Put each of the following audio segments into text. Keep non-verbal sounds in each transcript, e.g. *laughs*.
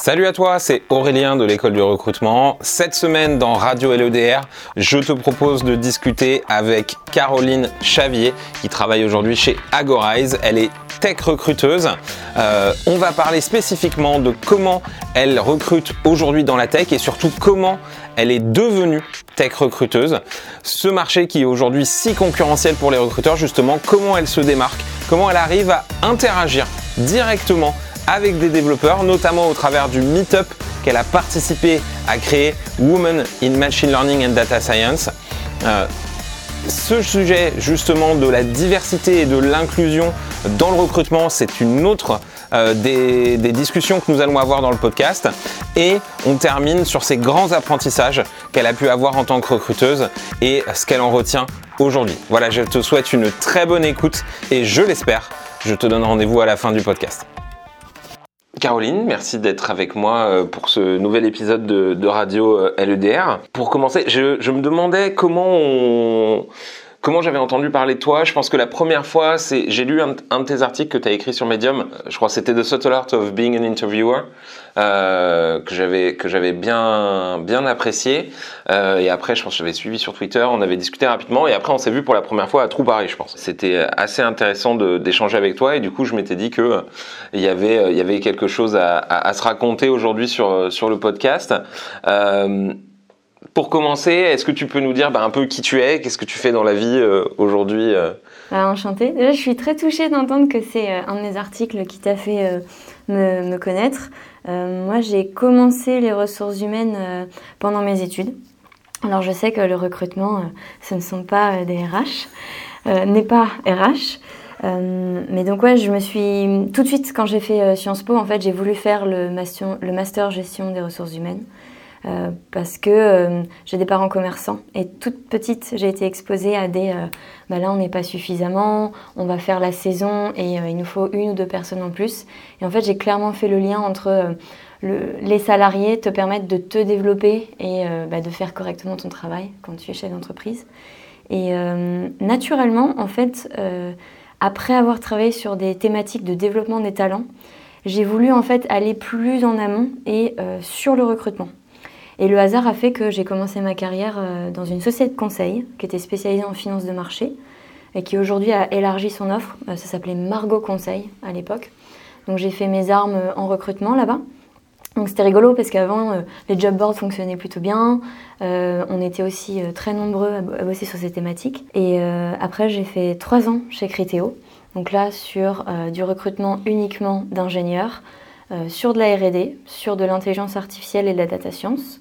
Salut à toi, c'est Aurélien de l'école du recrutement. Cette semaine dans Radio LEDR, je te propose de discuter avec Caroline Chavier qui travaille aujourd'hui chez Agorize. Elle est tech recruteuse. Euh, on va parler spécifiquement de comment elle recrute aujourd'hui dans la tech et surtout comment elle est devenue tech recruteuse. Ce marché qui est aujourd'hui si concurrentiel pour les recruteurs, justement, comment elle se démarque, comment elle arrive à interagir directement avec des développeurs, notamment au travers du Meetup qu'elle a participé à créer Women in Machine Learning and Data Science. Euh, ce sujet justement de la diversité et de l'inclusion dans le recrutement, c'est une autre euh, des, des, discussions que nous allons avoir dans le podcast. Et on termine sur ces grands apprentissages qu'elle a pu avoir en tant que recruteuse et ce qu'elle en retient aujourd'hui. Voilà, je te souhaite une très bonne écoute et je l'espère, je te donne rendez-vous à la fin du podcast. Caroline, merci d'être avec moi euh, pour ce nouvel épisode de, radio euh, LEDR. Pour commencer, je, me demandais comment Comment j'avais entendu parler de toi Je pense que la première fois, c'est j'ai lu un, de tes articles que tu as écrit sur Medium. Je crois que c'était The Subtle Art of Being an Interviewer. Euh, que j'avais bien bien apprécié. Euh, et après, je pense que j'avais suivi sur Twitter, on avait discuté rapidement, et après on s'est vu pour la première fois à Trou Paris, je pense. C'était assez intéressant d'échanger avec toi, et du coup, je m'étais dit que il y avait y avait quelque chose à, à, se raconter aujourd'hui sur sur le podcast. Euh, pour commencer, est-ce que tu peux nous dire bah, un peu qui tu es, qu'est-ce que tu fais dans la vie aujourd'hui bah, Enchantée. Déjà, je suis très touchée d'entendre que c'est un de mes articles qui t'a fait me, connaître. Euh, moi, j'ai commencé les ressources humaines euh, pendant mes études. Alors, je sais que le recrutement, euh, ce ne sont pas des RH, n'est pas RH. mais donc ouais, je me suis tout de suite quand j'ai fait Sciences Po, en fait, j'ai voulu faire le master gestion des ressources humaines. Euh, parce que euh, j'ai des parents commerçants et toute petite j'ai été exposée à des euh, bah là on n'est pas suffisamment, on va faire la saison et il nous faut une ou deux personnes en plus. Et en fait j'ai clairement fait le lien entre les salariés te permettent de te développer et bah, de faire correctement ton travail quand tu es chef d'entreprise. Et naturellement en fait après avoir travaillé sur des thématiques de développement des talents, j'ai voulu en fait aller plus en amont et sur le recrutement. Et le hasard a fait que j'ai commencé ma carrière euh, dans une société de conseil qui était spécialisée en finance de marché et qui aujourd'hui a élargi son offre. Euh, ça s'appelait Margot Conseil à l'époque. Donc j'ai fait mes armes euh, en recrutement là-bas. Donc c'était rigolo parce qu'avant les job boards fonctionnaient plutôt bien, on était aussi très nombreux à, bosser sur ces thématiques. Et après j'ai fait trois ans chez Criteo, donc là sur du recrutement uniquement d'ingénieurs, sur de la R&D, sur de l'intelligence artificielle et de la data science.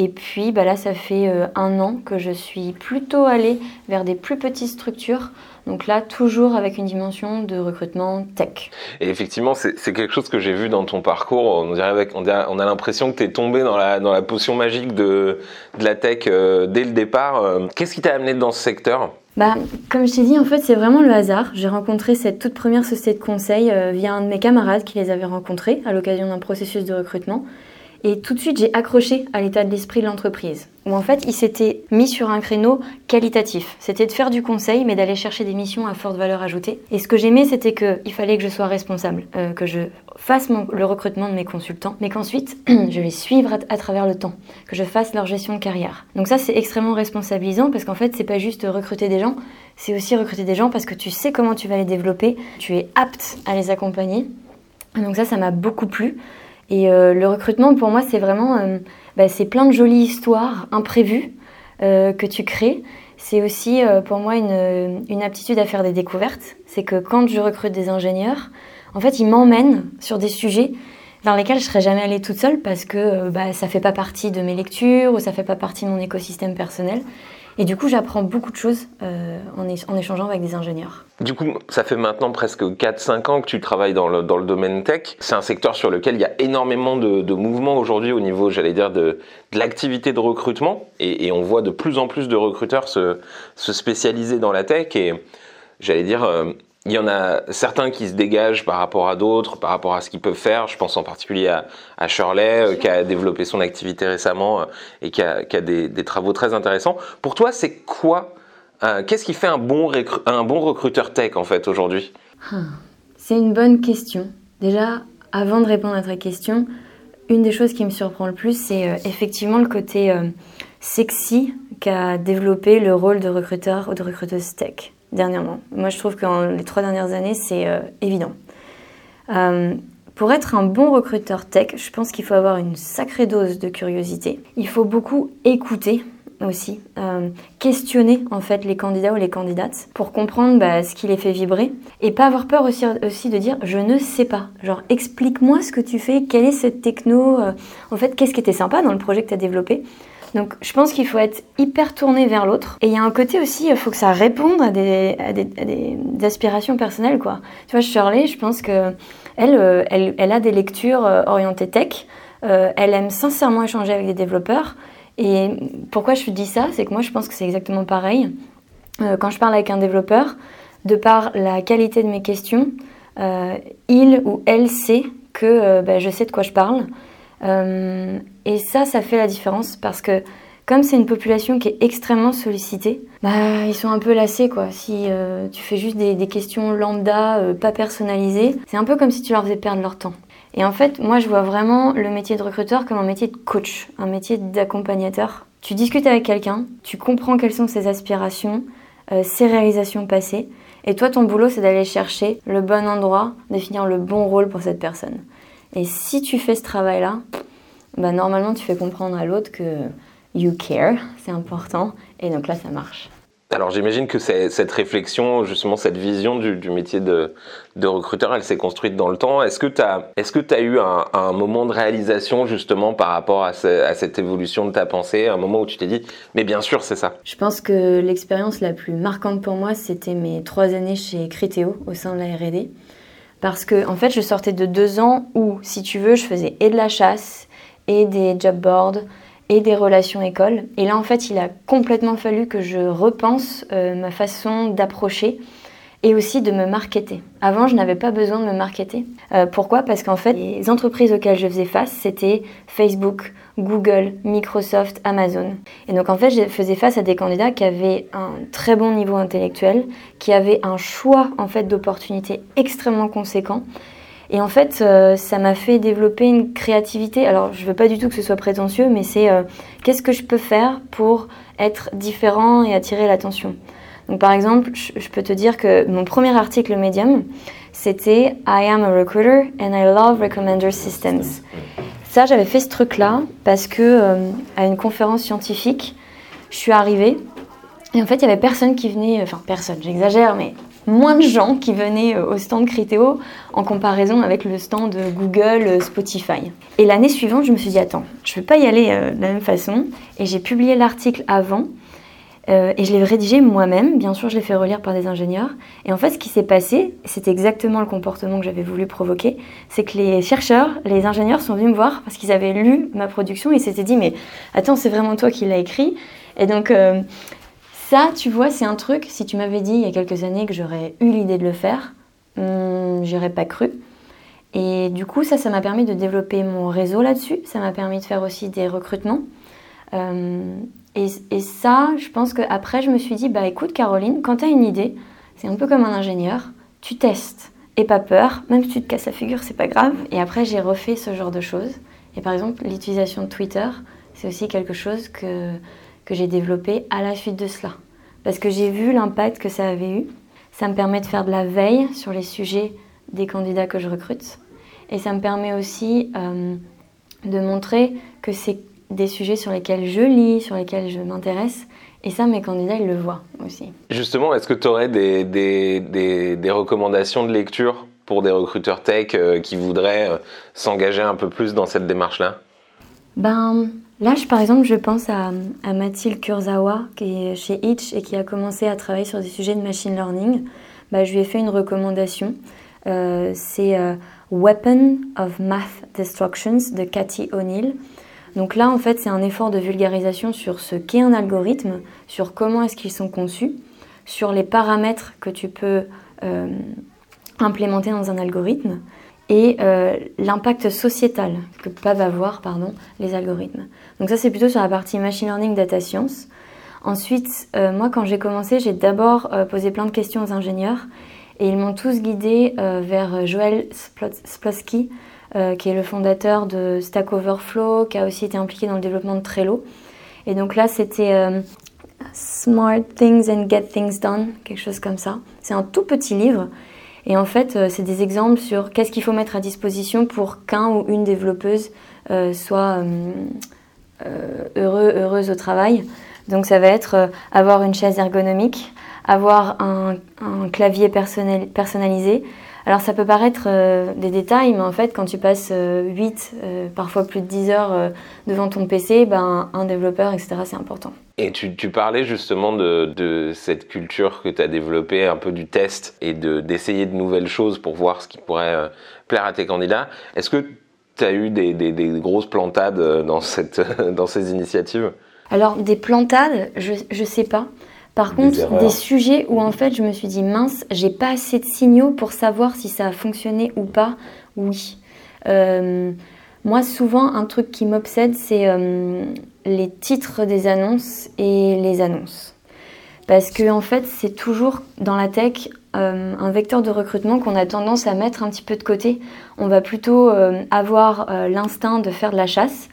Et puis bah là, ça fait euh, un an que je suis plutôt allée vers des plus petites structures. Donc là, toujours avec une dimension de recrutement tech. Et effectivement, c'est quelque chose que j'ai vu dans ton parcours. On, dirait avec, on, a, l'impression que tu es tombé dans la, dans la potion magique de, de la tech euh, dès le départ. Euh, qu'est-ce qui t'a amené dans ce secteur? Bah, comme je t'ai dit, en fait, c'est vraiment le hasard. J'ai rencontré cette toute première société de conseil via un de mes camarades qui les avait rencontrés à l'occasion d'un processus de recrutement. Et tout de suite, j'ai accroché à l'état de l'esprit de l'entreprise, où en fait, il s'était mis sur un créneau qualitatif. C'était de faire du conseil, mais d'aller chercher des missions à forte valeur ajoutée. Et ce que j'aimais, c'était qu'il fallait que je sois responsable, euh, que je fasse le recrutement de mes consultants, mais qu'ensuite, *clears throat* je les suivre à, travers le temps, que je fasse leur gestion de carrière. Donc ça, c'est extrêmement responsabilisant, parce qu'en fait, c'est pas juste recruter des gens, c'est aussi recruter des gens parce que tu sais comment tu vas les développer, tu es apte à les accompagner. Donc ça, ça m'a beaucoup plu. Et euh, le recrutement, pour moi, c'est vraiment, euh, bah, c'est plein de jolies histoires imprévues euh, que tu crées. C'est aussi pour moi une, une, aptitude à faire des découvertes. C'est que quand je recrute des ingénieurs, en fait, ils m'emmènent sur des sujets dans lesquels je serais jamais allée toute seule parce que bah, ça fait pas partie de mes lectures ou ça fait pas partie de mon écosystème personnel. Et du coup, j'apprends beaucoup de choses euh, en, échangeant avec des ingénieurs. Du coup, ça fait maintenant presque 4-5 ans que tu travailles dans le, domaine tech. C'est un secteur sur lequel il y a énormément de, mouvements aujourd'hui au niveau, j'allais dire, de, l'activité de recrutement. Et, on voit de plus en plus de recruteurs se, se spécialiser dans la tech. Et j'allais dire, euh, il y en a certains qui se dégagent par rapport à d'autres, par rapport à ce qu'ils peuvent faire. Je pense en particulier à, Shirley, euh, qui a développé son activité récemment euh, et qui a, des, travaux très intéressants. Pour toi, c'est quoi euh, Qu'est-ce qui fait un bon, un bon recruteur tech en fait aujourd'hui? Ah, C'est une bonne question. Déjà, avant de répondre à ta question, une des choses qui me surprend le plus, c'est effectivement le côté sexy qu'a développé le rôle de recruteur ou de recruteuse tech dernièrement. Moi, je trouve que dans les trois dernières années, c'est euh, évident. Euh, pour être un bon recruteur tech, je pense qu'il faut avoir une sacrée dose de curiosité. Il faut beaucoup écouter aussi, euh, questionner en fait les candidats ou les candidates pour comprendre bah, ce qui les fait vibrer et pas avoir peur aussi, aussi de dire je ne sais pas. Genre explique-moi ce que tu fais, quelle est cette techno, en fait qu'est-ce qui était sympa dans le projet que tu as développé. Donc je pense qu'il faut être hyper tourné vers l'autre. Et il y a un côté aussi, il faut que ça réponde à des, aspirations personnelles. Quoi. Tu vois, Shirley, je pense que elle, euh, elle, a des lectures euh, orientées tech. Euh, elle aime sincèrement échanger avec des développeurs. Et pourquoi je dis ça C'est que moi, je pense que c'est exactement pareil. quand je parle avec un développeur, de par la qualité de mes questions, il ou elle sait que bah, je sais de quoi je parle. Euh, et ça, ça fait la différence parce que comme c'est une population qui est extrêmement sollicitée, bah, ils sont un peu lassés quoi. Si euh, tu fais juste des, questions lambda, euh, pas personnalisées, c'est un peu comme si tu leur faisais perdre leur temps. Et en fait, moi je vois vraiment le métier de recruteur comme un métier de coach, un métier d'accompagnateur. Tu discutes avec quelqu'un, tu comprends quelles sont ses aspirations, ses réalisations passées, et toi ton boulot c'est d'aller chercher le bon endroit, définir le bon rôle pour cette personne. Et si tu fais ce travail-là, bah normalement tu fais comprendre à l'autre que you care, c'est important, et donc là ça marche. Alors j'imagine que cette réflexion, justement cette vision du, métier de, recruteur, elle s'est construite dans le temps. Est-ce que tu as, as eu un, moment de réalisation justement par rapport à, à, cette évolution de ta pensée, un moment où tu t'es dit, mais bien sûr c'est ça? Je pense que l'expérience la plus marquante pour moi, c'était mes trois années chez Criteo au sein de la R&D. Parce que, en fait, je sortais de deux ans où, si tu veux, je faisais et de la chasse, et des job boards, et des relations écoles. Et là, en fait, il a complètement fallu que je repense euh, ma façon d'approcher et aussi de me marketer. Avant, je n'avais pas besoin de me marketer. Euh, pourquoi? Parce qu'en fait, les entreprises auxquelles je faisais face, c'était Facebook, Google, Microsoft, Amazon. Et donc en fait, je faisais face à des candidats qui avaient un très bon niveau intellectuel, qui avaient un choix en fait d'opportunités extrêmement conséquent. Et en fait, euh, ça m'a fait développer une créativité. Alors, je veux pas du tout que ce soit prétentieux, mais c'est euh, qu'est-ce que je peux faire pour être différent et attirer l'attention? Donc, par exemple, je peux te dire que mon premier article Medium, c'était I am a recruiter and I love recommender systems. Ça, j'avais fait ce truc-là parce que euh, à une conférence scientifique, je suis arrivée et en fait, il y avait personne qui venait, enfin personne, j'exagère, mais moins de gens qui venaient euh, au stand Criteo en comparaison avec le stand Google, euh, Spotify. Et l'année suivante, je me suis dit attends, je ne vais pas y aller de la même façon et j'ai publié l'article avant euh, et je l'ai rédigé moi-même, bien sûr je l'ai fait relire par des ingénieurs. Et en fait ce qui s'est passé, c'est exactement le comportement que j'avais voulu provoquer, c'est que les chercheurs, les ingénieurs sont venus me voir parce qu'ils avaient lu ma production et s'étaient dit mais attends c'est vraiment toi qui l'as écrit. Et donc euh, ça tu vois c'est un truc, si tu m'avais dit il y a quelques années que j'aurais eu l'idée de le faire, hmm, j'aurais pas cru. Et du coup ça ça m'a permis de développer mon réseau là-dessus, ça m'a permis de faire aussi des recrutements. Euh, et, ça, je pense qu'après, je me suis dit, bah écoute Caroline, quand tu as une idée, c'est un peu comme un ingénieur, tu testes et pas peur, même si tu te casses la figure, c'est pas grave. Et après, j'ai refait ce genre de choses. Et par exemple, l'utilisation de Twitter, c'est aussi quelque chose que, que j'ai développé à la suite de cela. Parce que j'ai vu l'impact que ça avait eu. Ça me permet de faire de la veille sur les sujets des candidats que je recrute. Et ça me permet aussi euh, de montrer que c'est des sujets sur lesquels je lis, sur lesquels je m'intéresse. Et ça, mes candidats, ils le voient aussi. Justement, est-ce que tu aurais des, des, des, recommandations de lecture pour des recruteurs tech euh, qui voudraient euh, s'engager un peu plus dans cette démarche-là? Ben, Là, par exemple, je pense à, Mathilde Kurzawa, qui est chez Itch et qui a commencé à travailler sur des sujets de machine learning. Bah, je lui ai fait une recommandation. Euh, c'est euh, Weapon of Math Destructions de Cathy O'Neill. Donc là, en fait, c'est un effort de vulgarisation sur ce qu'est un algorithme, sur comment est-ce qu'ils sont conçus, sur les paramètres que tu peux euh, implémenter dans un algorithme et euh, l'impact sociétal que peuvent avoir pardon, les algorithmes. Donc ça, c'est plutôt sur la partie machine learning, data science. Ensuite, euh, moi, quand j'ai commencé, j'ai d'abord posé plein de questions aux ingénieurs et ils m'ont tous guidé vers Joel Splosky, qui est le fondateur de Stack Overflow, qui a aussi été impliqué dans le développement de Trello. Et donc là, c'était Smart Things and Get Things Done, quelque chose comme ça. C'est un tout petit livre. Et en fait, euh, c'est des exemples sur qu'est-ce qu'il faut mettre à disposition pour qu'un ou une développeuse euh, soit euh, heureux, heureuse au travail. Donc ça va être avoir une chaise ergonomique, avoir un, un clavier personnalisé, alors ça peut paraître euh, des détails, mais en fait quand tu passes 8, euh, euh, parfois plus de 10 heures devant ton PC, ben, un développeur, etc., c'est important. Et tu, parlais justement de, cette culture que tu as développée, un peu du test et d'essayer de, nouvelles choses pour voir ce qui pourrait plaire à tes candidats. Est-ce que tu as eu des, grosses plantades dans, cette, *laughs* dans ces initiatives? Alors des plantades, je ne sais pas. Par contre, des sujets où en fait je me suis dit mince, j'ai pas assez de signaux pour savoir si ça a fonctionné ou pas, oui. Euh, moi, souvent, un truc qui m'obsède, c'est euh, les titres des annonces et les annonces. Parce que en fait, c'est toujours dans la tech euh, un vecteur de recrutement qu'on a tendance à mettre un petit peu de côté. On va plutôt avoir l'instinct de faire de la chasse.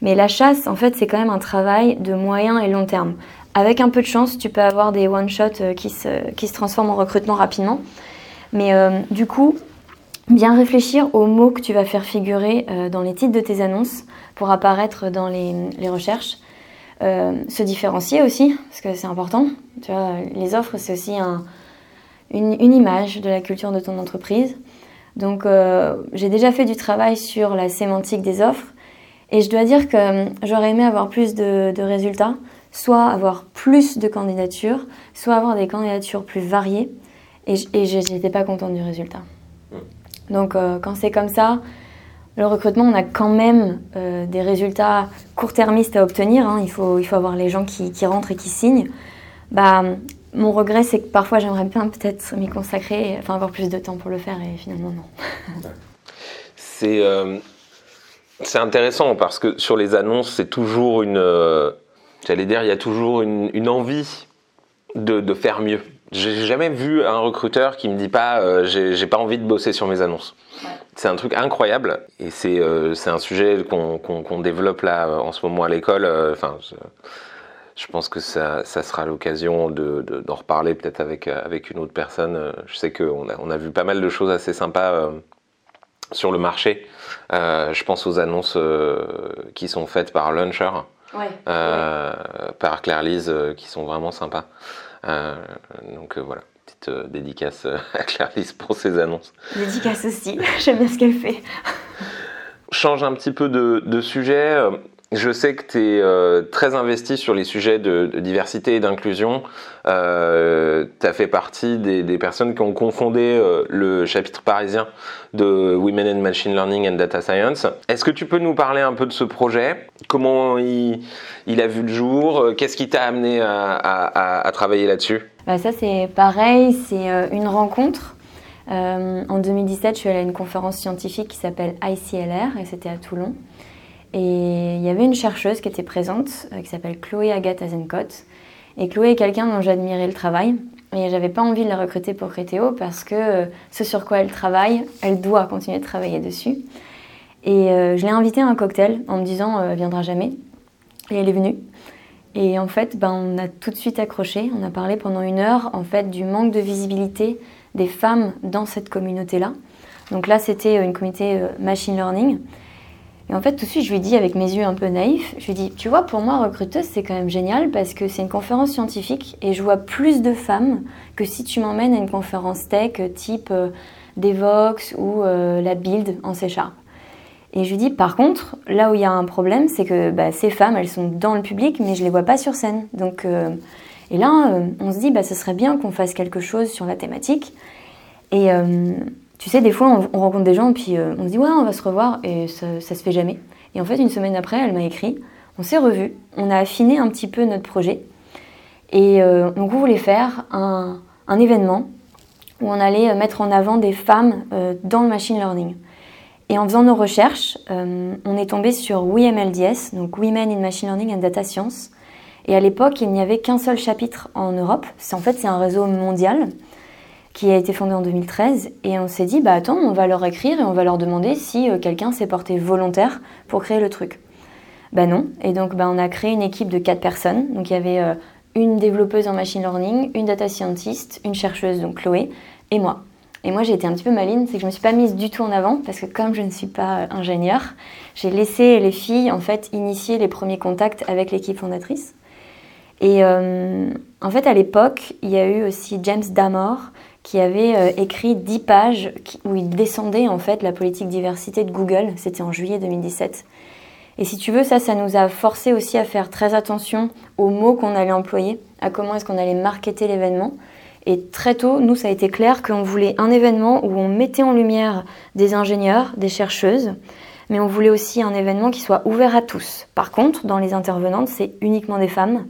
Mais la chasse, en fait, c'est quand même un travail de moyen et long terme. Avec un peu de chance, tu peux avoir des one-shots euh, qui se, qui se transforment en recrutement rapidement. Mais euh, du coup, bien réfléchir aux mots que tu vas faire figurer euh, dans les titres de tes annonces pour apparaître dans les, les recherches. se différencier aussi, parce que c'est important. Les offres, c'est aussi un, une, une, image de la culture de ton entreprise. Donc, j'ai déjà fait du travail sur la sémantique des offres. Et je dois dire que j'aurais aimé avoir plus de résultats soit avoir plus de candidatures, soit avoir des candidatures plus variées. Et, je n'étais pas contente du résultat. Donc euh, quand c'est comme ça, le recrutement, on a quand même euh, des résultats court-termistes à obtenir. Hein. Il, faut, il faut avoir les gens qui, rentrent et qui signent. Bah, mon regret, c'est que parfois j'aimerais bien peut-être m'y consacrer, enfin avoir plus de temps pour le faire et finalement non. c'est euh, c'est intéressant parce que sur les annonces, c'est toujours une, J'allais dire, il y a toujours une, envie de, faire mieux. J'ai jamais vu un recruteur qui me dit pas euh, j'ai pas envie de bosser sur mes annonces. C'est un truc incroyable et c'est euh, un sujet qu'on développe là euh, en ce moment à l'école. Enfin, je, pense que ça, ça sera l'occasion d'en de, reparler peut-être avec, avec une autre personne. Je sais qu'on a, on a vu pas mal de choses assez sympas sur le marché. je pense aux annonces qui sont faites par Launcher euh, par Claire Lise euh, qui sont vraiment sympas. Euh, donc voilà, petite dédicace *laughs* à Claire Lise pour ses annonces. Dédicace aussi, *laughs* j'aime bien ce qu'elle fait. Change un petit peu de, de sujet. Je sais que tu es euh, très investi sur les sujets de, diversité et d'inclusion. Euh, tu as fait partie des, personnes qui ont confondé euh, le chapitre parisien de Women in Machine Learning and Data Science. Est-ce que tu peux nous parler un peu de ce projet? Comment il, a vu le jour? Qu'est-ce qui t'a amené à, travailler là-dessus? Bah Ça, c'est pareil, c'est une rencontre. en 2017, je suis allée à une conférence scientifique qui s'appelle ICLR et c'était à Toulon. Et il y avait une chercheuse qui était présente, euh, qui s'appelle Chloé Agathe Azencott. Et Chloé est quelqu'un dont j'admirais le travail. Et j'avais pas envie de la recruter pour Crétéo parce que euh, ce sur quoi elle travaille, elle doit continuer de travailler dessus. Et euh, je l'ai invitée à un cocktail en me disant elle viendra jamais. Et elle est venue. Et en fait, ben, on a tout de suite accroché. On a parlé pendant une heure en fait du manque de visibilité des femmes dans cette communauté-là. Donc là, c'était une communauté machine learning. Et en fait, tout de suite, je lui dis avec mes yeux un peu naïfs, je lui dis, tu vois, pour moi, recruteuse, c'est quand même génial parce que c'est une conférence scientifique et je vois plus de femmes que si tu m'emmènes à une conférence tech type euh, Devox ou euh, la Build en C. Et je lui dis, par contre, là où il y a un problème, c'est que bah, ces femmes, elles sont dans le public, mais je les vois pas sur scène. Donc, euh, et là, euh, on se dit, bah, ce serait bien qu'on fasse quelque chose sur la thématique. Et euh, tu sais, des fois, on, on rencontre des gens, puis on se dit, ouais, on va se revoir, et ça, ça se fait jamais. Et en fait, une semaine après, elle m'a écrit, on s'est revus, on a affiné un petit peu notre projet. Et donc, on voulait faire un, événement où on allait mettre en avant des femmes dans le machine learning. Et en faisant nos recherches, euh, on est tombé sur WMLDS, donc Women in Machine Learning and Data Science. Et à l'époque, il n'y avait qu'un seul chapitre en Europe. En fait c'est un réseau mondial qui a été fondé en 2013. Et on s'est dit, bah attends, on va leur écrire et on va leur demander si euh, quelqu'un s'est porté volontaire pour créer le truc. Bah non. Et donc bah, on a créé une équipe de quatre personnes. Donc il y avait euh, une développeuse en machine learning, une data scientist, une chercheuse, donc Chloé, et moi. Et moi, j'ai été un petit peu maline, c'est que je me suis pas mise du tout en avant parce que comme je ne suis pas ingénieure, j'ai laissé les filles en fait initier les premiers contacts avec l'équipe fondatrice. Et euh, en fait, à l'époque, il y a eu aussi James Damore qui avait euh, écrit 10 pages où il descendait en fait la politique diversité de Google. C'était en juillet 2017. Et si tu veux, ça, ça nous a forcé aussi à faire très attention aux mots qu'on allait employer, à comment est-ce qu'on allait marketer l'événement. Et très tôt, nous, ça a été clair qu'on voulait un événement où on mettait en lumière des ingénieurs, des chercheuses, mais on voulait aussi un événement qui soit ouvert à tous. Par contre, dans les intervenantes, c'est uniquement des femmes,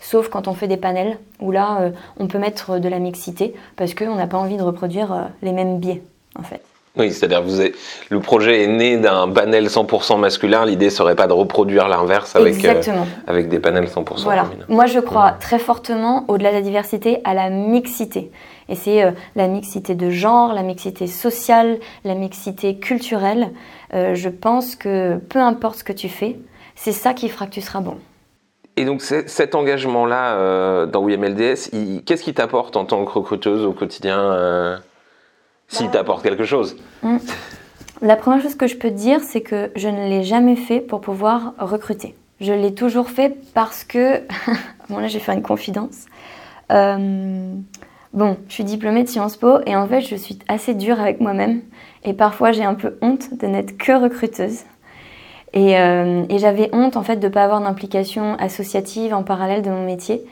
sauf quand on fait des panels, où là, euh, on peut mettre de la mixité, parce qu'on n'a pas envie de reproduire euh, les mêmes biais, en fait. Oui, c'est-à-dire vous le projet est né d'un panel 100% masculin. L'idée serait pas de reproduire l'inverse avec euh, avec des panels 100% voilà. féminins. Moi, je crois très fortement, au-delà de la diversité, à la mixité. Et c'est euh, la mixité de genre, la mixité sociale, la mixité culturelle. Euh, je pense que peu importe ce que tu fais, c'est ça qui fera que tu seras bon. Et donc cet engagement-là dans WMLDS, qu'est-ce qui t'apporte en tant que recruteuse au quotidien s'il t'apporte quelque chose. Mm. La première chose que je peux te dire, c'est que je ne l'ai jamais fait pour pouvoir recruter. Je l'ai toujours fait parce que... *laughs* bon là, j'ai fait une confidence. Euh, bon, je suis diplômée de Sciences Po et en fait, je suis assez dure avec moi-même. Et parfois, j'ai un peu honte de n'être que recruteuse. Et, euh, et j'avais honte en fait de ne pas avoir d'implication associative en parallèle de mon métier.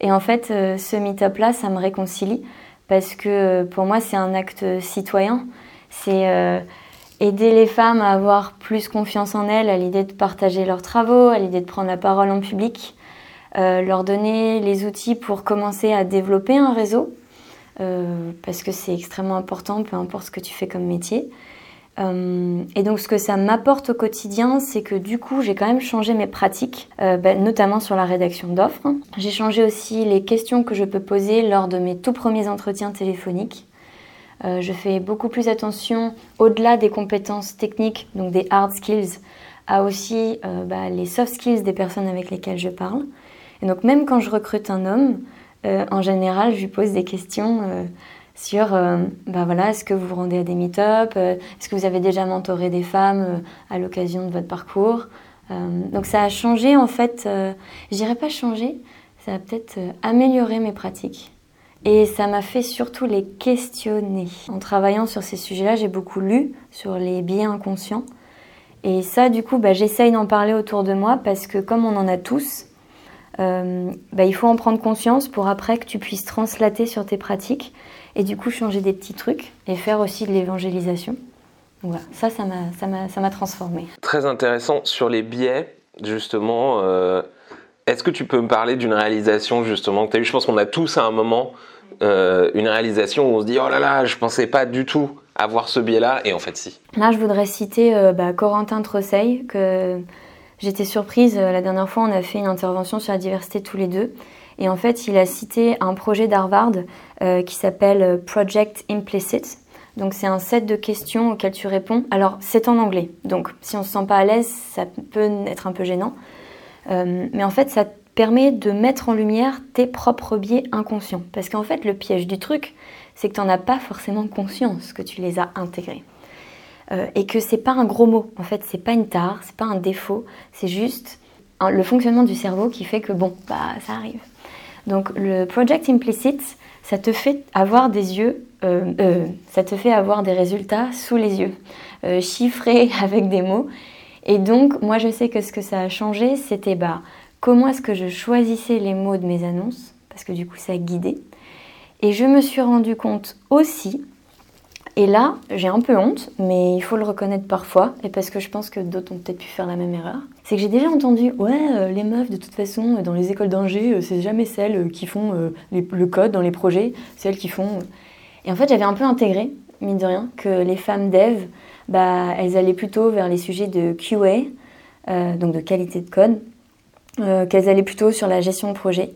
Et en fait, euh, ce meet-up-là, ça me réconcilie parce que pour moi c'est un acte citoyen. C'est euh, aider les femmes à avoir plus confiance en elles, à l'idée de partager leurs travaux, à l'idée de prendre la parole en public, euh, leur donner les outils pour commencer à développer un réseau, euh, parce que c'est extrêmement important, peu importe ce que tu fais comme métier. Euh, et donc ce que ça m'apporte au quotidien, c'est que du coup j'ai quand même changé mes pratiques, euh, bah, notamment sur la rédaction d'offres. J'ai changé aussi les questions que je peux poser lors de mes tout premiers entretiens téléphoniques. Euh, je fais beaucoup plus attention, au-delà des compétences techniques, donc des hard skills, à aussi bah, les soft skills des personnes avec lesquelles je parle. Et donc même quand je recrute un homme, en général, je lui pose des questions sur euh, bah voilà, est-ce que vous vous rendez à des meet-up, euh, est-ce que vous avez déjà mentoré des femmes euh, à l'occasion de votre parcours. donc ça a changé en fait, je dirais pas changé, ça a peut-être amélioré mes pratiques. Et ça m'a fait surtout les questionner. En travaillant sur ces sujets-là, j'ai beaucoup lu sur les biais inconscients. Et ça, du coup, bah, j'essaye d'en parler autour de moi parce que comme on en a tous, bah, il faut en prendre conscience pour après que tu puisses translater sur tes pratiques et du coup changer des petits trucs et faire aussi de l'évangélisation. Voilà, ça, ça m'a, ça m'a, transformé. Très intéressant sur les biais, justement. Euh, est-ce que tu peux me parler d'une réalisation justement que tu as eu Je pense qu'on a tous à un moment euh, une réalisation où on se dit oh là là, je pensais pas du tout avoir ce biais-là, et en fait si. Là, je voudrais citer euh, bah, Corentin Trosseil, que j'étais surprise la dernière fois, on a fait une intervention sur la diversité tous les deux. Et en fait, il a cité un projet d'Harvard euh, qui s'appelle euh, Project Implicit. Donc c'est un set de questions auxquelles tu réponds. Alors c'est en anglais, donc si on se sent pas à l'aise, ça peut être un peu gênant. Euh, mais en fait, ça permet de mettre en lumière tes propres biais inconscients. Parce qu'en fait, le piège du truc, c'est que tu n'en as pas forcément conscience que tu les as intégrés. et que c'est pas un gros mot. En fait, c'est pas une tare, c'est pas un défaut, c'est juste le fonctionnement du cerveau qui fait que bon, bah ça arrive. Donc le project implicit, ça te fait avoir des yeux, euh, euh, ça te fait avoir des résultats sous les yeux, euh, chiffrés *laughs* avec des mots. Et donc moi je sais que ce que ça a changé, c'était bah comment est-ce que je choisissais les mots de mes annonces, parce que du coup ça guidé. Et je me suis rendu compte aussi et là, j'ai un peu honte, mais il faut le reconnaître parfois, et parce que je pense que d'autres ont peut-être pu faire la même erreur. C'est que j'ai déjà entendu, ouais, euh, les meufs, de toute façon, dans les écoles d'ingé, euh, c'est jamais celles qui font euh, le code dans les projets, c'est elles qui font. Et en fait, j'avais un peu intégré, mine de rien, que les femmes dev, bah, elles allaient plutôt vers les sujets de QA, donc de qualité de code, qu'elles allaient plutôt sur la gestion de projet.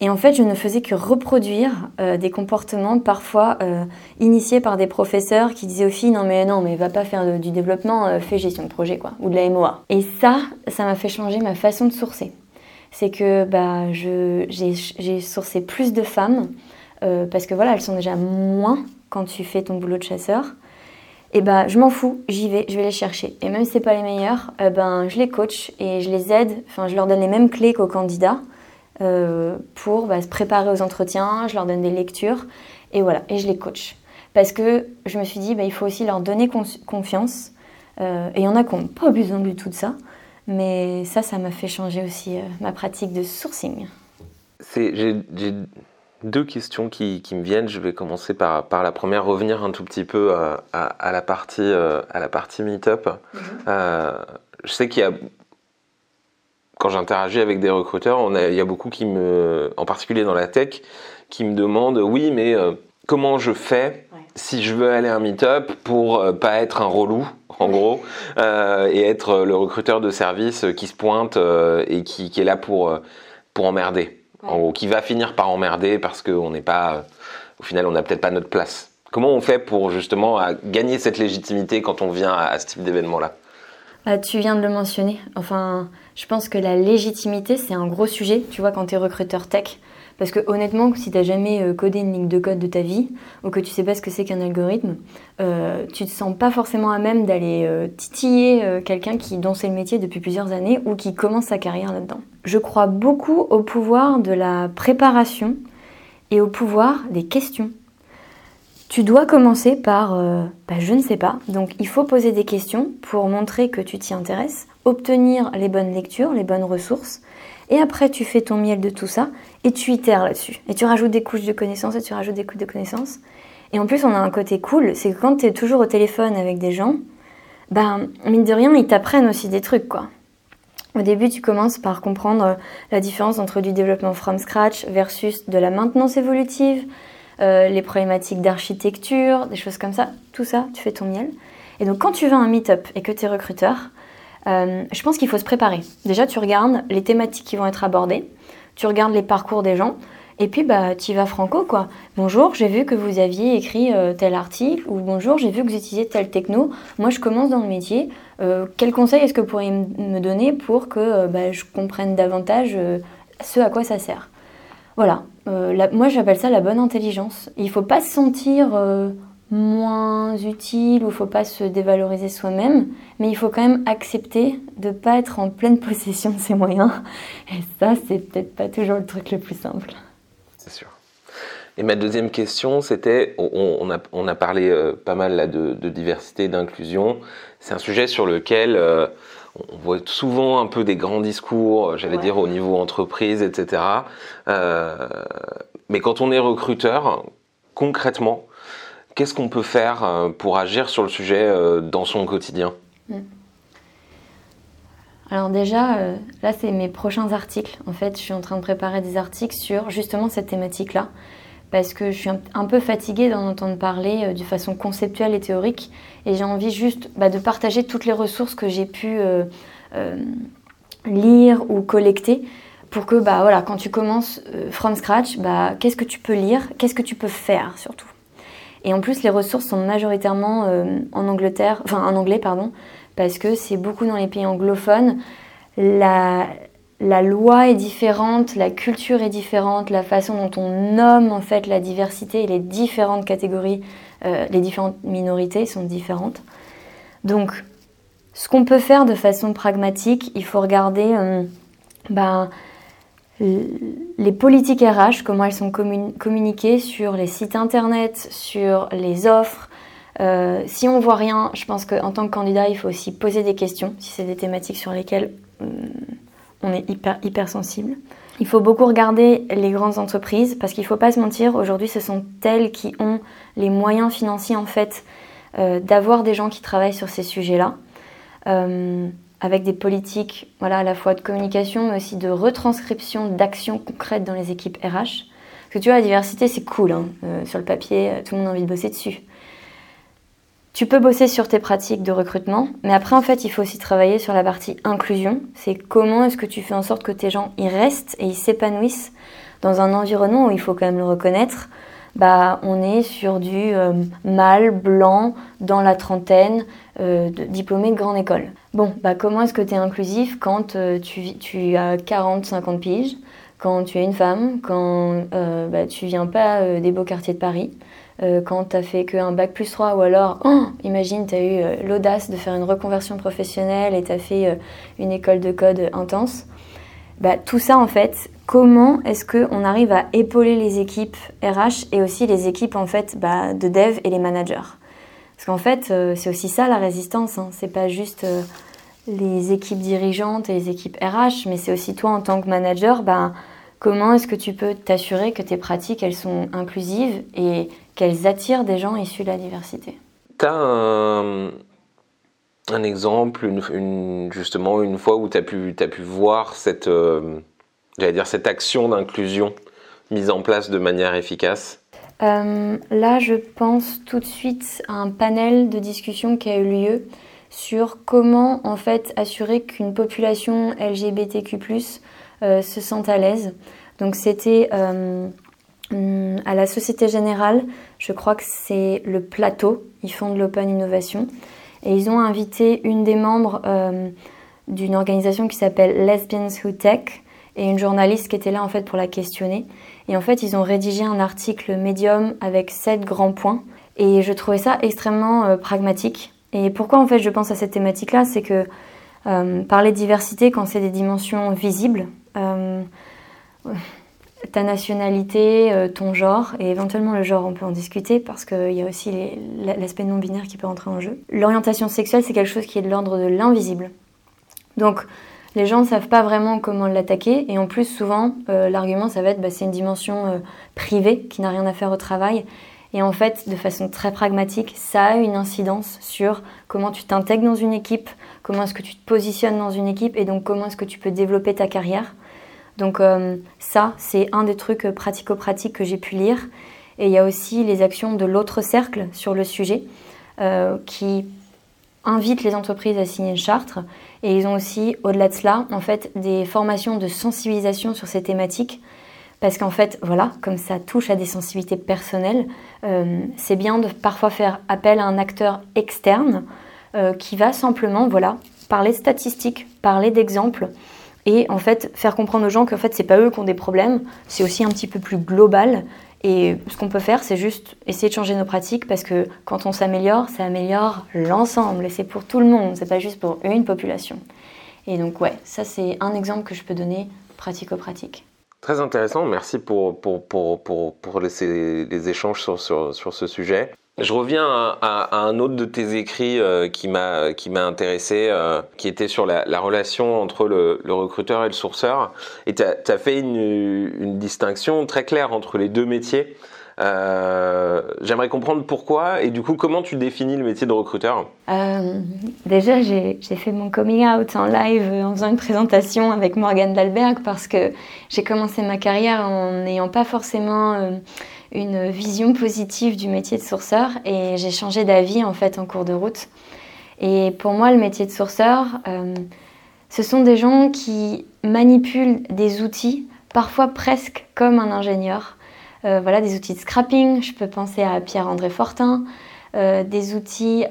Et en fait, je ne faisais que reproduire euh, des comportements parfois euh, initiés par des professeurs qui disaient aux filles non mais non mais va pas faire du développement, euh, fais gestion de projet quoi, ou de la MOA. Et ça, ça m'a fait changer ma façon de sourcer. C'est que bah j'ai sourcé plus de femmes parce que voilà elles sont déjà moins quand tu fais ton boulot de chasseur. Et bah je m'en fous, j'y vais, je vais les chercher. Et même si c'est pas les meilleurs, ben je les coach et je les aide. Enfin je leur donne les mêmes clés qu'aux candidats. Euh, pour bah, se préparer aux entretiens, je leur donne des lectures et voilà, et je les coach. Parce que je me suis dit, bah, il faut aussi leur donner confiance. Euh, et il y en a qui n'ont pas besoin du tout de ça. Mais ça, ça m'a fait changer aussi euh, ma pratique de sourcing. J'ai deux questions qui, me viennent. Je vais commencer par, par, la première, revenir un tout petit peu à, la partie, à la partie meet-up. Mm-hmm. je sais qu'il y a quand j'interagis avec des recruteurs, il y a beaucoup qui me, en particulier dans la tech, qui me demandent oui, mais euh, comment je fais si je veux aller à un meet-up pour euh, pas être un relou, *laughs* en gros, euh, et être le recruteur de service qui se pointe et qui, est là pour, pour emmerder, en gros, qui va finir par emmerder parce qu'on n'est pas, au final, on n'a peut-être pas notre place. Comment on fait pour justement gagner cette légitimité quand on vient à, ce type d'événement-là? Tu viens de le mentionner. Enfin, je pense que la légitimité, c'est un gros sujet, tu vois, quand tu es recruteur tech. Parce que honnêtement, si tu jamais euh, codé une ligne de code de ta vie, ou que tu sais pas ce que c'est qu'un algorithme, euh, tu te sens pas forcément à même d'aller euh, titiller quelqu'un qui dont c'est le métier depuis plusieurs années ou qui commence sa carrière là-dedans. Je crois beaucoup au pouvoir de la préparation et au pouvoir des questions. Tu dois commencer par bah, je ne sais pas. Donc il faut poser des questions pour montrer que tu t'y intéresses obtenir les bonnes lectures, les bonnes ressources. Et après, tu fais ton miel de tout ça et tu itères là-dessus. Et tu rajoutes des couches de connaissances et tu rajoutes des couches de connaissances. Et en plus, on a un côté cool, c'est que quand tu es toujours au téléphone avec des gens, ben, mine de rien, ils t'apprennent aussi des trucs, quoi. Au début, tu commences par comprendre la différence entre du développement from scratch versus de la maintenance évolutive, euh, les problématiques d'architecture, des choses comme ça. Tout ça, tu fais ton miel. Et donc, quand tu vas à un meet-up et que tu es recruteur, euh, je pense qu'il faut se préparer. Déjà, tu regardes les thématiques qui vont être abordées, tu regardes les parcours des gens, et puis bah, tu vas franco quoi. Bonjour, j'ai vu que vous aviez écrit euh, tel article, ou bonjour, j'ai vu que vous utilisiez tel techno. Moi, je commence dans le métier. Euh, quel conseil est-ce que vous pourriez me donner pour que bah, je comprenne davantage ce à quoi ça sert? Voilà. moi, j'appelle ça la bonne intelligence. Il ne faut pas se sentir moins utile ou il faut pas se dévaloriser soi-même, mais il faut quand même accepter de pas être en pleine *laughs* possession de ses moyens. Et ça, c'est peut-être pas toujours le truc le plus simple. C'est sûr. Et ma deuxième question, c'était, on, a, parlé euh, pas mal là, de, diversité, d'inclusion. C'est un sujet sur lequel euh, on voit souvent un peu des grands discours, euh, j'allais dire au niveau entreprise, etc. mais quand on est recruteur, concrètement, Qu'est-ce qu'on peut faire euh, pour agir sur le sujet euh, dans son quotidien? Hmm. Alors déjà, euh, là c'est mes prochains articles. En fait, je suis en train de préparer des articles sur justement cette thématique-là. Parce que je suis un, peu fatiguée d'en entendre parler de façon conceptuelle et théorique. Et j'ai envie juste bah, de partager toutes les ressources que j'ai pu lire ou collecter pour que bah, voilà, quand tu commences from scratch, bah, qu'est-ce que tu peux lire, qu'est-ce que tu peux faire surtout. Et en plus, les ressources sont majoritairement euh, en Angleterre, enfin en anglais, pardon, parce que c'est beaucoup dans les pays anglophones. La loi est différente, la culture est différente, la façon dont on nomme en fait la diversité et les différentes catégories, euh, les différentes minorités sont différentes. Donc, ce qu'on peut faire de façon pragmatique, il faut regarder euh, ben, les politiques RH, comment elles sont communiquées sur les sites internet, sur les offres. Euh, si on voit rien, je pense qu'en tant que candidat, il faut aussi poser des questions si c'est des thématiques sur lesquelles hum, on est hyper, hyper sensible. Il faut beaucoup regarder les grandes entreprises parce qu'il ne faut pas se mentir, aujourd'hui ce sont elles qui ont les moyens financiers en fait euh, d'avoir des gens qui travaillent sur ces sujets-là. Euh, avec des politiques voilà, à la fois de communication, mais aussi de retranscription d'actions concrètes dans les équipes RH. Parce que tu vois, la diversité, c'est cool. Hein. Euh, sur le papier, tout le monde a envie de bosser dessus. Tu peux bosser sur tes pratiques de recrutement, mais après, en fait, il faut aussi travailler sur la partie inclusion. C'est comment est-ce que tu fais en sorte que tes gens y restent et ils s'épanouissent dans un environnement où il faut quand même le reconnaître. Bah, on est sur du euh, mâle, blanc, dans la trentaine, euh, diplômé de grande école. Bon, bah, comment est-ce que tu es inclusif quand euh, tu, tu, as 40-50 piges, quand tu es une femme, quand bah, tu viens pas des beaux quartiers de Paris, quand tu as fait qu'un bac plus 3 ou alors, oh, imagine, tu as eu l'audace de faire une reconversion professionnelle et tu as fait une école de code intense. Bah, tout ça, en fait, comment est-ce qu'on arrive à épauler les équipes RH et aussi les équipes en fait, bah, de dev et les managers? Parce qu'en fait, c'est aussi ça la résistance. Hein. C'est pas juste les équipes dirigeantes et les équipes RH, mais c'est aussi toi en tant que manager, ben, comment est-ce que tu peux t'assurer que tes pratiques, elles sont inclusives et qu'elles attirent des gens issus de la diversité Tu as un, exemple, une, justement, une fois où tu as pu, as pu voir cette, euh, dire, cette action d'inclusion mise en place de manière efficace? Euh, Là, je pense tout de suite à un panel de discussion qui a eu lieu sur comment en fait assurer qu'une population LGBTQ+ euh, se sente à l'aise. Donc c'était à la Société Générale, je crois que c'est le plateau, ils font de l'open innovation. Et ils ont invité une des membres euh, d'une organisation qui s'appelle Lesbians Who Tech et une journaliste qui était là en fait pour la questionner. Et en fait, ils ont rédigé un article médium avec sept grands points. Et je trouvais ça extrêmement pragmatique. Et pourquoi en fait je pense à cette thématique-là, c'est que euh, parler de diversité quand c'est des dimensions visibles, euh, ta nationalité, euh, ton genre, et éventuellement le genre on peut en discuter parce qu'il y a aussi l'aspect non binaire qui peut entrer en jeu. L'orientation sexuelle c'est quelque chose qui est de l'ordre de l'invisible. Donc les gens ne savent pas vraiment comment l'attaquer et en plus souvent l'argument ça va être bah, c'est une dimension privée qui n'a rien à faire au travail et en fait, de façon très pragmatique, ça a une incidence sur comment tu t'intègres dans une équipe, comment est-ce que tu te positionnes dans une équipe et donc comment est-ce que tu peux développer ta carrière. Donc euh, ça, c'est un des trucs pratico-pratiques que j'ai pu lire. Et il y a aussi les actions de l'autre cercle sur le sujet euh, qui invitent les entreprises à signer une charte. Et ils ont aussi, au-delà de cela, en fait, des formations de sensibilisation sur ces thématiques parce qu'en fait, voilà, comme ça touche à des sensibilités personnelles, euh, c'est bien de parfois faire appel à un acteur externe euh, qui va simplement, voilà, parler de statistiques, parler d'exemples et en fait faire comprendre aux gens qu'en fait c'est pas eux qui ont des problèmes, c'est aussi un petit peu plus global. Et ce qu'on peut faire, c'est juste essayer de changer nos pratiques parce que quand on s'améliore, ça améliore l'ensemble et c'est pour tout le monde, c'est pas juste pour une population. Et donc ouais, ça c'est un exemple que je peux donner pratico-pratique. Très intéressant, merci pour, pour, pour, pour, les, les échanges sur, sur, sur, ce sujet. Je reviens à, un autre de tes écrits euh, qui m'a intéressé, euh, qui était sur la, la relation entre le, recruteur et le sourceur. Et tu as, fait une, distinction très claire entre les deux métiers. Euh, J'aimerais comprendre pourquoi et du coup comment tu définis le métier de recruteur? Déjà j'ai fait mon coming out en live en faisant une présentation avec Morgane Dalberg parce que j'ai commencé ma carrière en n'ayant pas forcément une vision positive du métier de sourceur et j'ai changé d'avis en fait en cours de route. Et pour moi le métier de sourceur, euh, ce sont des gens qui manipulent des outils parfois presque comme un ingénieur. Euh, voilà, des outils de scrapping, je peux penser à Pierre-André Fortin, euh, des outils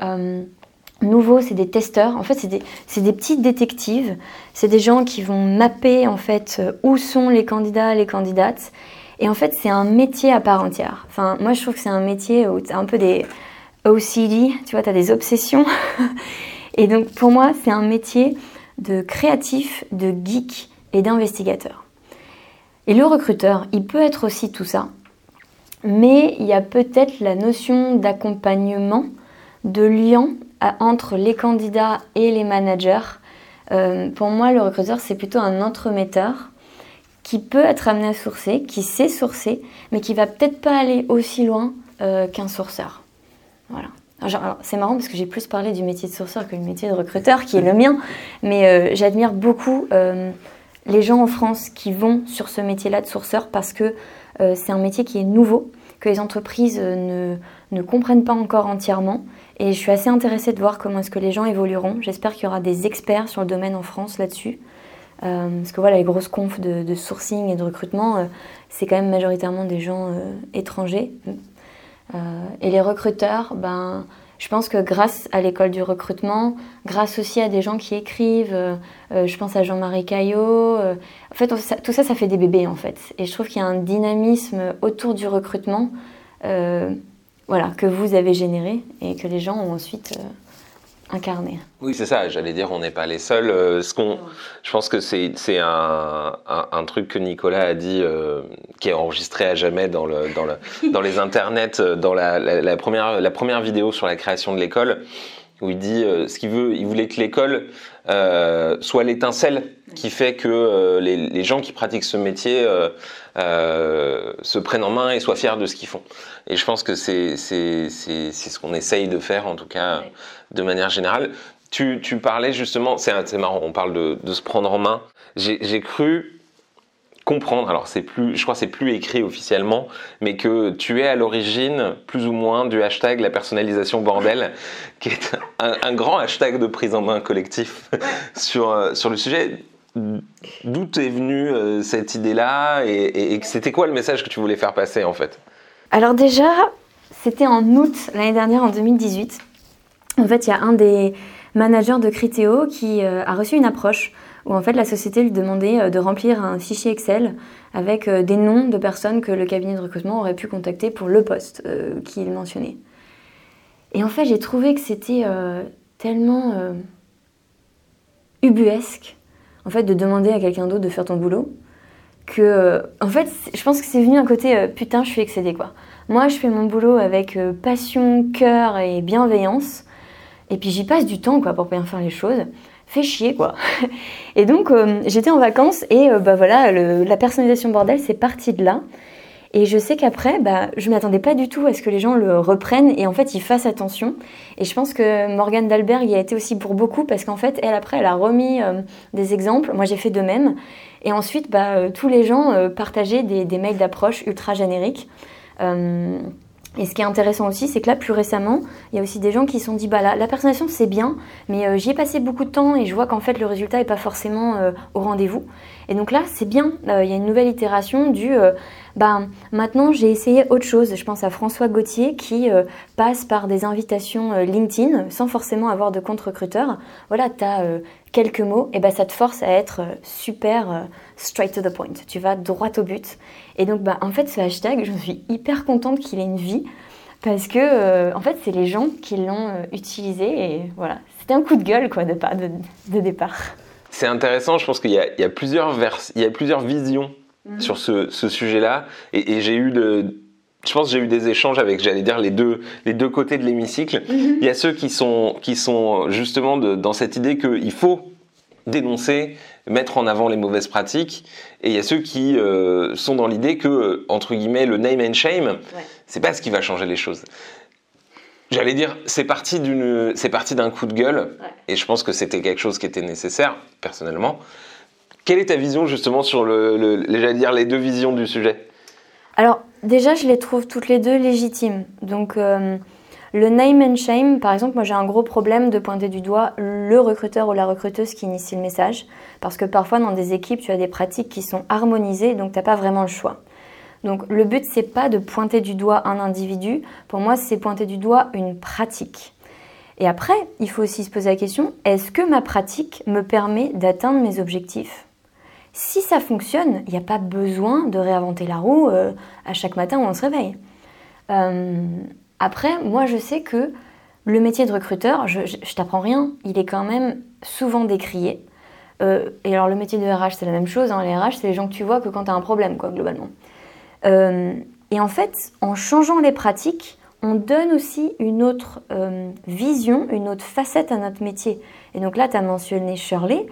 nouveaux, c'est des testeurs. En fait, c'est des, des, petites détectives. C'est des gens qui vont mapper en fait où sont les candidats, les candidates. Et en fait, c'est un métier à part entière. Enfin, moi, je trouve que c'est un métier où tu un peu des OCD, tu vois, tu as des obsessions. *laughs* et donc, pour moi, c'est un métier de créatif, de geek et d'investigateur. Et le recruteur, il peut être aussi tout ça, mais il y a peut-être la notion d'accompagnement, de lien entre les candidats et les managers. Euh, pour moi, le recruteur, c'est plutôt un entremetteur qui peut être amené à sourcer, qui sait sourcer, mais qui va peut-être pas aller aussi loin euh, qu'un sourceur. Voilà. C'est marrant parce que j'ai plus parlé du métier de sourceur que du métier de recruteur, qui est le mien, mais euh, j'admire beaucoup les gens en France qui vont sur ce métier-là de sourceur parce que c'est un métier qui est nouveau, que les entreprises ne, ne comprennent pas encore entièrement et je suis assez intéressée de voir comment est-ce que les gens évolueront. J'espère qu'il y aura des experts sur le domaine en France là-dessus. Euh, parce que voilà, les grosses confs de, sourcing et de recrutement, euh, c'est quand même majoritairement des gens euh, étrangers. et les recruteurs, ben, je pense que grâce à l'école du recrutement, grâce aussi à des gens qui écrivent, je pense à Jean-Marie Caillot, en fait, tout ça, ça fait des bébés en fait. Et je trouve qu'il y a un dynamisme autour du recrutement voilà, que vous avez généré et que les gens ont ensuite euh. Oui, c'est ça, j'allais dire, on n'est pas les seuls. Euh, ce qu'on, je pense que c'est, un, un, truc que Nicolas a dit, euh, qui est enregistré à jamais dans, le, dans, le, *laughs* dans les internets, dans la, la, première, la première vidéo sur la création de l'école, où il dit ce qu'il veut, il voulait que l'école soit l'étincelle qui fait que les, les, gens qui pratiquent ce métier euh, se prennent en main et soient fiers de ce qu'ils font. Et je pense que c'est ce qu'on essaye de faire, en tout cas, de manière générale. Tu, tu parlais justement, c'est marrant, on parle de, se prendre en main. J'ai cru comprendre, alors c'est plus, je crois c'est plus écrit officiellement, mais que tu es à l'origine plus ou moins du hashtag la personnalisation bordel, *laughs* qui est un, un grand hashtag de prise en main collectif *laughs* sur, euh, sur le sujet d'où est venue euh, cette idée-là et, c'était quoi le message que tu voulais faire passer en fait? Alors déjà, c'était en août l'année dernière, en 2018. En fait, il y a un des managers de Criteo qui euh, a reçu une approche où en fait la société lui demandait euh, de remplir un fichier Excel avec des noms de personnes que le cabinet de recrutement aurait pu contacter pour le poste qu'il mentionnait. Et en fait, j'ai trouvé que c'était tellement ubuesque en fait, de demander à quelqu'un d'autre de faire ton boulot. Que, euh, en fait, je pense que c'est venu un côté euh, putain, je suis excédée quoi. Moi, je fais mon boulot avec euh, passion, cœur et bienveillance. Et puis j'y passe du temps quoi pour bien faire les choses. Fait chier quoi. *laughs* et donc j'étais en vacances et bah voilà, la personnalisation bordel c'est parti de là. Et je sais qu'après, bah, je m'attendais pas du tout à ce que les gens le reprennent et en fait ils fassent attention. Et je pense que Morgane Dalberg y a été aussi pour beaucoup parce qu'en fait, elle après, elle a remis euh, des exemples. Moi j'ai fait de même. Et ensuite, bah, euh, tous les gens euh, partageaient des mails d'approche ultra génériques. Et ce qui est intéressant aussi, c'est que là, plus récemment, il y a aussi des gens qui se sont dit, bah la, la personnalisation c'est bien, mais j'y ai passé beaucoup de temps et je vois qu'en fait le résultat n'est pas forcément au rendez-vous. Et donc là, c'est bien, il y a une nouvelle itération du bah, maintenant j'ai essayé autre chose. Je pense à François Gauthier qui euh, passe par des invitations euh, LinkedIn sans forcément avoir de compte recruteur. Voilà, tu as euh, quelques mots, et bah, ça te force à être super straight to the point. Tu vas droit au but. Et donc, bah, en fait, ce hashtag, je suis hyper contente qu'il ait une vie parce que en fait c'est les gens qui l'ont utilisé et voilà c'était un coup de gueule quoi de, de, de départ. C'est intéressant, je pense qu'il y, y, y a plusieurs visions Mhm. sur ce, ce sujet-là. Et, et j'ai eu je pense que j'ai eu des échanges avec, j'allais dire, les deux, les deux côtés de l'hémicycle. Mhm. Il y a ceux qui sont, qui sont justement de, dans cette idée qu'il faut dénoncer, mettre en avant les mauvaises pratiques. Et il y a ceux qui euh, sont dans l'idée que, entre guillemets, le name and shame, ouais. c'est pas ce qui va changer les choses. J'allais dire, c'est parti d'une, c'est parti d'un coup de gueule, ouais. et je pense que c'était quelque chose qui était nécessaire, personnellement. Quelle est ta vision justement sur le, dire, les deux visions du sujet? Alors déjà, je les trouve toutes les deux légitimes. Donc euh, le name and shame, par exemple, moi j'ai un gros problème de pointer du doigt le recruteur ou la recruteuse qui initie le message, parce que parfois dans des équipes, tu as des pratiques qui sont harmonisées, donc tu n'as pas vraiment le choix. Donc le but, c'est pas de pointer du doigt un individu, pour moi, c'est pointer du doigt une pratique. Et après, il faut aussi se poser la question, est-ce que ma pratique me permet d'atteindre mes objectifs? Si ça fonctionne, il n'y a pas besoin de réinventer la roue euh, à chaque matin où on se réveille. Euh, après, moi je sais que le métier de recruteur, je, je, t'apprends rien, il est quand même souvent décrié. et alors le métier de RH, c'est la même chose. Hein. Les RH, c'est les gens que tu vois que quand tu as un problème, quoi, globalement. et en fait, en changeant les pratiques, on donne aussi une autre vision, une autre facette à notre métier. Et donc là, tu as mentionné Shirley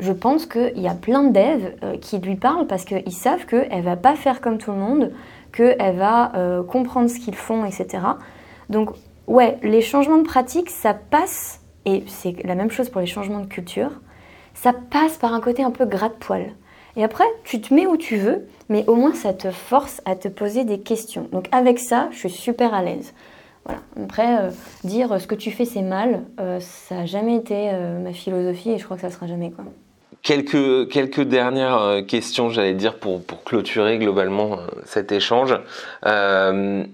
je pense qu'il y a plein de devs euh, qui lui parlent parce qu'ils savent qu'elle va pas faire comme tout le monde, qu'elle va euh, comprendre ce qu'ils font, etc. Donc, ouais, les changements de pratique, ça passe, et c'est la même chose pour les changements de culture, ça passe par un côté un peu gratte-poil. Et après, tu te mets où tu veux, mais au moins ça te force à te poser des questions. Donc avec ça, je suis super à l'aise. Voilà. Après, euh, dire ce que tu fais c'est mal, ça n'a jamais été ma philosophie et je crois que ça sera jamais quoi. Quelques, quelques dernières euh, questions, j'allais dire, pour, pour clôturer globalement euh, cet échange. Euh,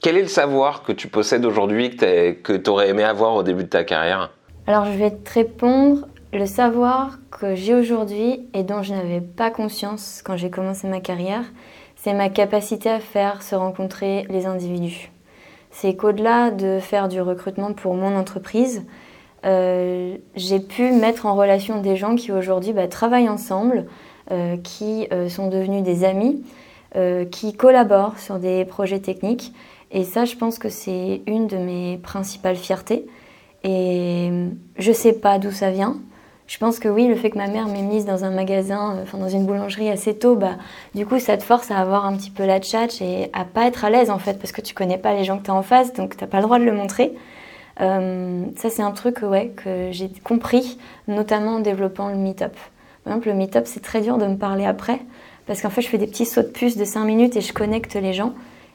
quel est le savoir que tu possèdes aujourd'hui que tu aurais aimé avoir au début de ta carrière? Alors, je vais te répondre. Le savoir que j'ai aujourd'hui et dont je n'avais pas conscience quand j'ai commencé ma carrière, c'est ma capacité à faire se rencontrer les individus. C'est qu'au-delà de faire du recrutement pour mon entreprise, euh, j'ai pu mettre en relation des gens qui aujourd'hui bah, travaillent ensemble, euh, qui euh, sont devenus des amis, qui collaborent sur des projets techniques. Et ça, je pense que c'est une de mes principales fiertés. Et je ne sais pas d'où ça vient. Je pense que oui, le fait que ma mère m'ait mise dans un magasin, enfin dans une boulangerie assez tôt, bah, du coup, ça te force à avoir un petit peu la tchatch et à pas être à l'aise en fait, parce que tu connais pas les gens que tu as en face, donc tu n'as pas le droit de le montrer. Euh, ça, c'est un truc ouais, que j'ai compris, notamment en développant le meet-up. Par exemple, le meet-up, c'est très dur de me parler après, parce qu'en fait, je fais des petits sauts de puce de 5 minutes et je connecte les gens.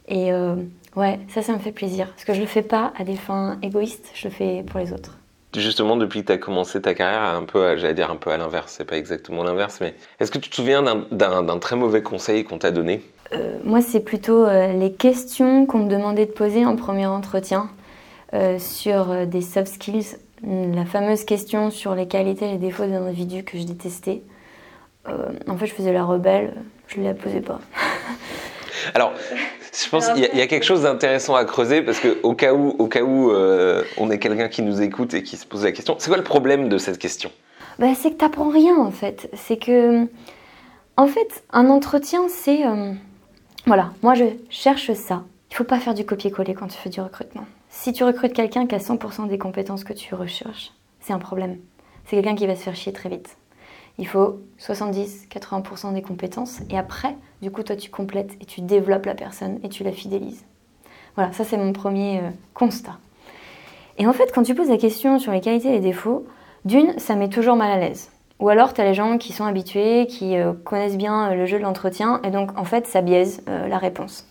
Et euh, ouais, ça, ça me fait plaisir. Parce que je le fais pas à des fins égoïstes, je le fais pour les autres. Justement, depuis que tu as commencé ta carrière, un peu, j'allais dire un peu à l'inverse, c'est pas exactement l'inverse, mais est-ce que tu te souviens d'un très mauvais conseil qu'on t'a donné? Euh, Moi, c'est plutôt les questions qu'on me demandait de poser en premier entretien. Euh, sur euh, des soft skills, la fameuse question sur les qualités et les défauts d'un individu que je détestais. Euh, en fait, je faisais la rebelle, je ne la posais pas. *laughs* Alors, je pense qu'il y, a quelque chose d'intéressant à creuser parce que au cas où, au cas où on est quelqu'un qui nous écoute et qui se pose la question, c'est quoi le problème de cette question? Bah, C'est que tu n'apprends rien en fait. C'est que, en fait, un entretien, c'est. voilà, moi je cherche ça. Il faut pas faire du copier-coller quand tu fais du recrutement. Si tu recrutes quelqu'un qui a 100% des compétences que tu recherches, c'est un problème. C'est quelqu'un qui va se faire chier très vite. Il faut 70-80% des compétences et après, du coup, toi, tu complètes et tu développes la personne et tu la fidélises. Voilà, ça, c'est mon premier euh, constat. Et en fait, quand tu poses la question sur les qualités et les défauts, d'une, ça met toujours mal à l'aise. Ou alors, tu as les gens qui sont habitués, qui euh, connaissent bien euh, le jeu de l'entretien, et donc, en fait, ça biaise la réponse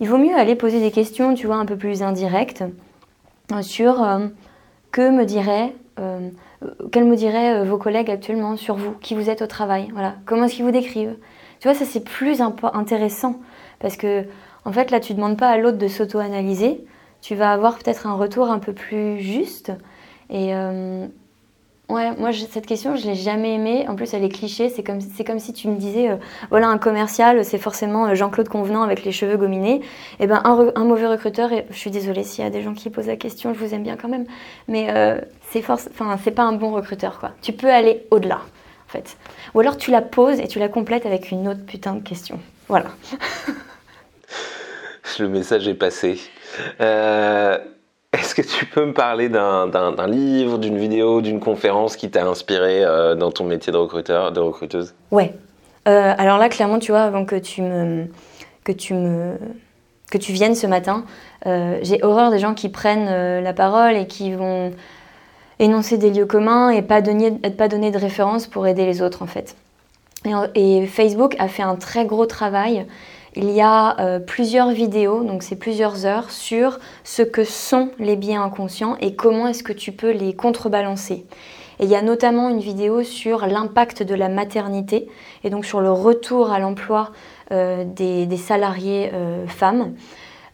il vaut mieux aller poser des questions, tu vois, un peu plus indirectes euh, sur euh, que me euh, quels me diraient vos collègues actuellement sur vous, qui vous êtes au travail, voilà, comment est-ce qu'ils vous décrivent? Tu vois, ça c'est plus intéressant parce que en fait là, tu demandes pas à l'autre de s'auto-analyser, tu vas avoir peut-être un retour un peu plus juste. Et Ouais, moi cette question je l'ai jamais aimée. En plus elle est cliché. C'est comme si tu me disais euh, voilà un commercial c'est forcément euh, Jean-Claude Convenant avec les cheveux gominés. Et eh ben un, mauvais recruteur. Et je suis désolée s'il y a des gens qui posent la question. Je vous aime bien quand même. Mais euh, c'est. Enfin c'est pas un bon recruteur quoi. Tu peux aller au-delà en fait. Ou alors tu la poses et tu la complètes avec une autre putain de question. Voilà. *laughs* Le message est passé. Euh... Est-ce que tu peux me parler d'un livre, d'une vidéo, d'une conférence qui t'a inspiré euh, dans ton métier de recruteur, de recruteuse? Ouais. Euh, alors là, clairement, tu vois, avant que tu me que tu me que tu viennes ce matin, euh, j'ai horreur des gens qui prennent la parole et qui vont énoncer des lieux communs et pas donner, pas donner de référence pour aider les autres en fait. et Facebook a fait un très gros travail il y a euh, plusieurs vidéos, donc c'est plusieurs heures, sur ce que sont les biais inconscients et comment est-ce que tu peux les contrebalancer. Et il y a notamment une vidéo sur l'impact de la maternité et donc sur le retour à l'emploi euh, des, salariés euh, femmes.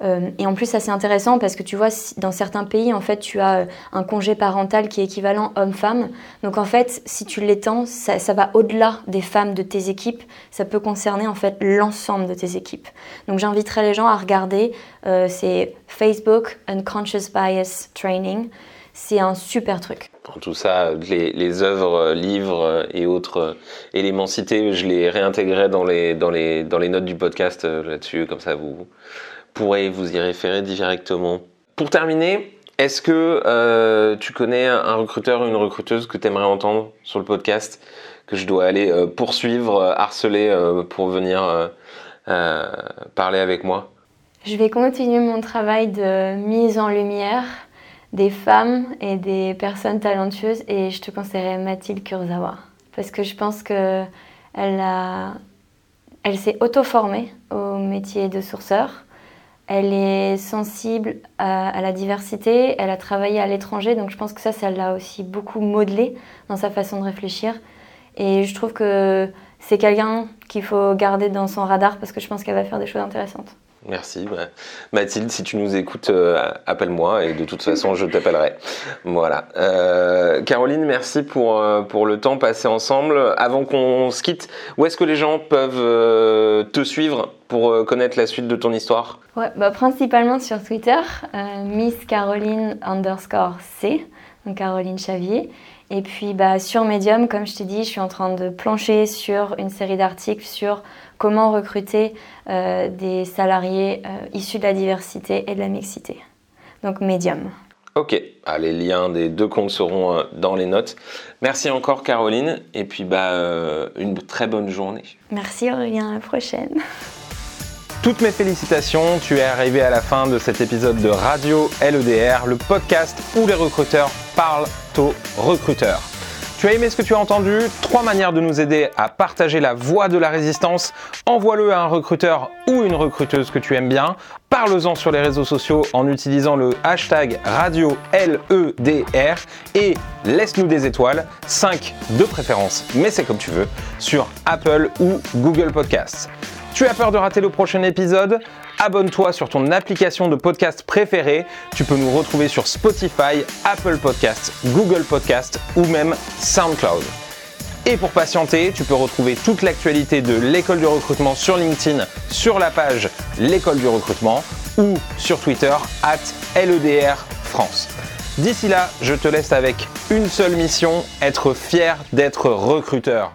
Euh, et en plus, ça c'est intéressant parce que tu vois, dans certains pays, en fait, tu as euh, un congé parental qui est équivalent homme-femme. Donc en fait, si tu l'étends, ça, va au-delà des femmes de tes équipes. Ça peut concerner en fait l'ensemble de tes équipes. Donc j'inviterai les gens à regarder. Euh, c'est Facebook Unconscious Bias Training. c'est un super truc. En tout ça, les, les œuvres, livres et autres éléments cités, je les réintégrerai dans les, dans les, dans les notes du podcast là-dessus, comme ça vous pourrez vous y référer directement. Pour terminer, est-ce que tu connais un recruteur ou une recruteuse que tu aimerais entendre sur le podcast que je dois aller euh, poursuivre, euh, harceler euh, pour venir parler avec moi? Je vais continuer mon travail de mise en lumière des femmes et des personnes talentueuses et je te conseillerais Mathilde Kurzawa parce que je pense que elle s'est auto-formée au métier de sourceur. Elle est sensible à, la diversité, elle a travaillé à l'étranger, donc je pense que ça, ça l'a aussi beaucoup modelé dans sa façon de réfléchir. Et je trouve que c'est quelqu'un qu'il faut garder dans son radar parce que je pense qu'elle va faire des choses intéressantes. Merci. Bah, Mathilde, si tu nous écoutes, euh, appelle-moi et de toute façon, je t'appellerai. Voilà. Euh, Caroline, merci pour, euh, pour le temps passé ensemble. Avant qu'on se quitte, où est-ce que les gens peuvent te suivre pour connaître la suite de ton histoire? Ouais, bah, Principalement sur Twitter, Miss Caroline underscore C, donc Caroline Chavier. Et puis bah, sur Medium, comme je t'ai dit, je suis en train de plancher sur une série d'articles sur comment recruter euh, des salariés euh, issus de la diversité et de la mixité. Donc Medium. Ok, ah, les liens des deux comptes seront euh, dans les notes. Merci encore Caroline et puis bah, une très bonne journée. Merci Aurélien, à la prochaine. Toutes mes félicitations, tu es arrivé à la fin de cet épisode de Radio LEDR, le podcast où les recruteurs parlent aux recruteurs. Tu as aimé ce que tu as entendu? Trois manières de nous aider à partager la voix de la résistance. Envoie-le à un recruteur ou une recruteuse que tu aimes bien. Parle-en sur les réseaux sociaux en utilisant le hashtag radio LEDR et laisse-nous des étoiles, 5 de préférence, mais c'est comme tu veux, sur Apple ou Google Podcasts. Tu as peur de rater le prochain épisode? Abonne-toi sur ton application de podcast préférée. Tu peux nous retrouver sur Spotify, Apple Podcasts, Google Podcasts ou même SoundCloud. Et pour patienter, tu peux retrouver toute l'actualité de l'école du recrutement sur LinkedIn, sur la page l'école du recrutement ou sur Twitter at LEDR France. D'ici là, je te laisse avec une seule mission, être fier d'être recruteur.